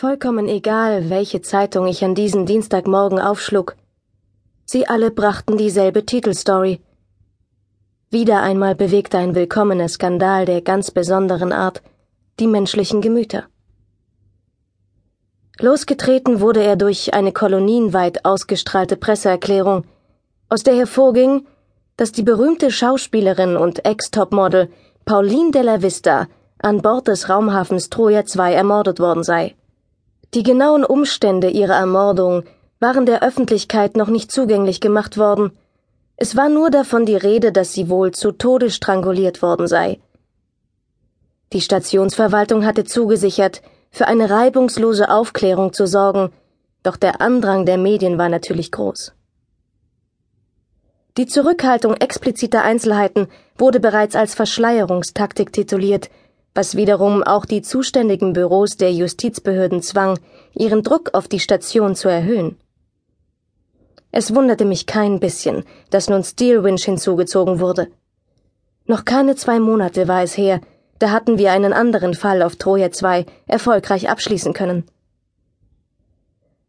Vollkommen egal, welche Zeitung ich an diesem Dienstagmorgen aufschlug. Sie alle brachten dieselbe Titelstory. Wieder einmal bewegte ein willkommener Skandal der ganz besonderen Art die menschlichen Gemüter. Losgetreten wurde er durch eine kolonienweit ausgestrahlte Presseerklärung, aus der hervorging, dass die berühmte Schauspielerin und Ex-Topmodel Pauline de la Vista an Bord des Raumhafens Troja 2 ermordet worden sei. Die genauen Umstände ihrer Ermordung waren der Öffentlichkeit noch nicht zugänglich gemacht worden. Es war nur davon die Rede, dass sie wohl zu Tode stranguliert worden sei. Die Stationsverwaltung hatte zugesichert, für eine reibungslose Aufklärung zu sorgen, doch der Andrang der Medien war natürlich groß. Die Zurückhaltung expliziter Einzelheiten wurde bereits als Verschleierungstaktik tituliert, was wiederum auch die zuständigen Büros der Justizbehörden zwang, ihren Druck auf die Station zu erhöhen. Es wunderte mich kein bisschen, dass nun Steelwinch hinzugezogen wurde. Noch keine zwei Monate war es her, da hatten wir einen anderen Fall auf Troja 2 erfolgreich abschließen können.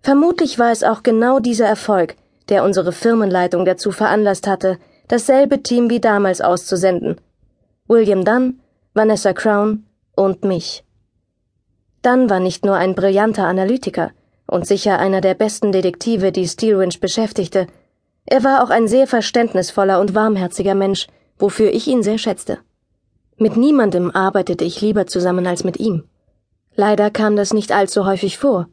Vermutlich war es auch genau dieser Erfolg, der unsere Firmenleitung dazu veranlasst hatte, dasselbe Team wie damals auszusenden. William Dunn, Vanessa Crown und mich. Dunn war nicht nur ein brillanter Analytiker, und sicher einer der besten Detektive, die Steelwinch beschäftigte. Er war auch ein sehr verständnisvoller und warmherziger Mensch, wofür ich ihn sehr schätzte. Mit niemandem arbeitete ich lieber zusammen als mit ihm. Leider kam das nicht allzu häufig vor.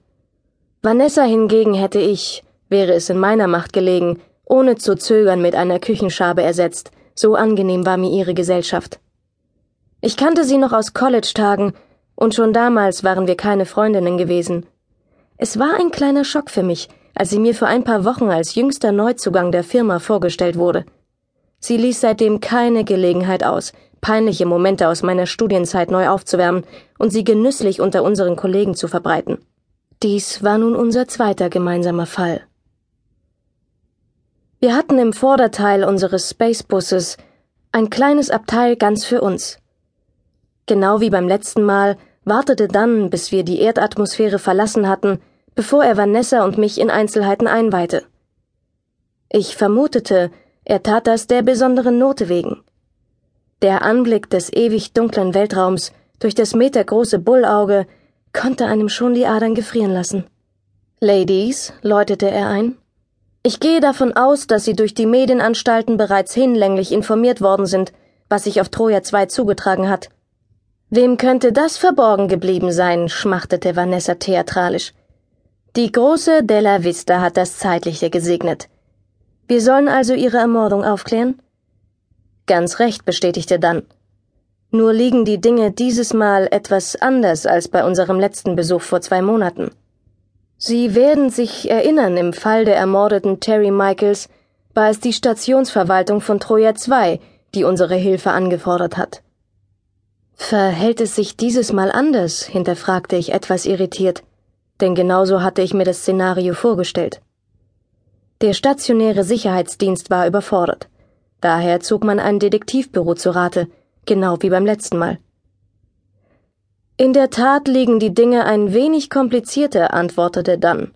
Vanessa hingegen hätte ich, wäre es in meiner Macht gelegen, ohne zu zögern mit einer Küchenschabe ersetzt, so angenehm war mir ihre Gesellschaft. Ich kannte sie noch aus College-Tagen, und schon damals waren wir keine Freundinnen gewesen, es war ein kleiner Schock für mich, als sie mir für ein paar Wochen als jüngster Neuzugang der Firma vorgestellt wurde. Sie ließ seitdem keine Gelegenheit aus, peinliche Momente aus meiner Studienzeit neu aufzuwärmen und sie genüsslich unter unseren Kollegen zu verbreiten. Dies war nun unser zweiter gemeinsamer Fall. Wir hatten im Vorderteil unseres Spacebusses ein kleines Abteil ganz für uns. Genau wie beim letzten Mal wartete dann, bis wir die Erdatmosphäre verlassen hatten, bevor er Vanessa und mich in Einzelheiten einweihte. Ich vermutete, er tat das der besonderen Note wegen. Der Anblick des ewig dunklen Weltraums durch das metergroße Bullauge konnte einem schon die Adern gefrieren lassen. Ladies, läutete er ein, ich gehe davon aus, dass Sie durch die Medienanstalten bereits hinlänglich informiert worden sind, was sich auf Troja 2 zugetragen hat. Wem könnte das verborgen geblieben sein? schmachtete Vanessa theatralisch. Die große Della Vista hat das Zeitliche gesegnet. Wir sollen also ihre Ermordung aufklären? Ganz recht, bestätigte dann. Nur liegen die Dinge dieses Mal etwas anders als bei unserem letzten Besuch vor zwei Monaten. Sie werden sich erinnern, im Fall der ermordeten Terry Michaels war es die Stationsverwaltung von Troja 2, die unsere Hilfe angefordert hat. Verhält es sich dieses Mal anders? hinterfragte ich etwas irritiert, denn genauso hatte ich mir das Szenario vorgestellt. Der stationäre Sicherheitsdienst war überfordert. Daher zog man ein Detektivbüro zu Rate, genau wie beim letzten Mal. In der Tat liegen die Dinge ein wenig komplizierter, antwortete Dunn.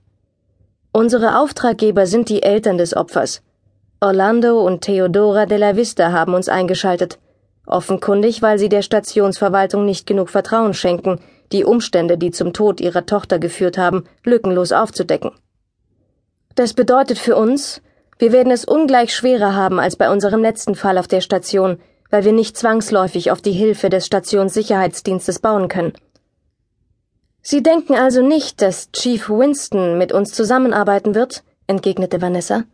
Unsere Auftraggeber sind die Eltern des Opfers. Orlando und Theodora de la Vista haben uns eingeschaltet offenkundig, weil sie der Stationsverwaltung nicht genug Vertrauen schenken, die Umstände, die zum Tod ihrer Tochter geführt haben, lückenlos aufzudecken. Das bedeutet für uns, wir werden es ungleich schwerer haben als bei unserem letzten Fall auf der Station, weil wir nicht zwangsläufig auf die Hilfe des Stationssicherheitsdienstes bauen können. Sie denken also nicht, dass Chief Winston mit uns zusammenarbeiten wird? entgegnete Vanessa.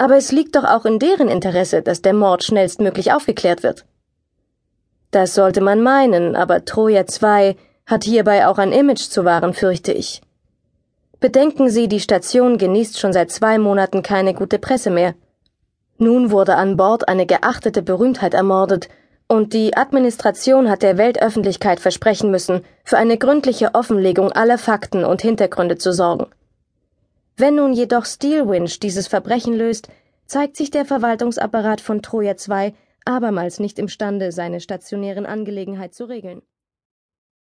Aber es liegt doch auch in deren Interesse, dass der Mord schnellstmöglich aufgeklärt wird. Das sollte man meinen, aber Troja 2 hat hierbei auch ein Image zu wahren, fürchte ich. Bedenken Sie, die Station genießt schon seit zwei Monaten keine gute Presse mehr. Nun wurde an Bord eine geachtete Berühmtheit ermordet, und die Administration hat der Weltöffentlichkeit versprechen müssen, für eine gründliche Offenlegung aller Fakten und Hintergründe zu sorgen. Wenn nun jedoch Steelwinch dieses Verbrechen löst, zeigt sich der Verwaltungsapparat von Troja 2 abermals nicht imstande, seine stationären Angelegenheit zu regeln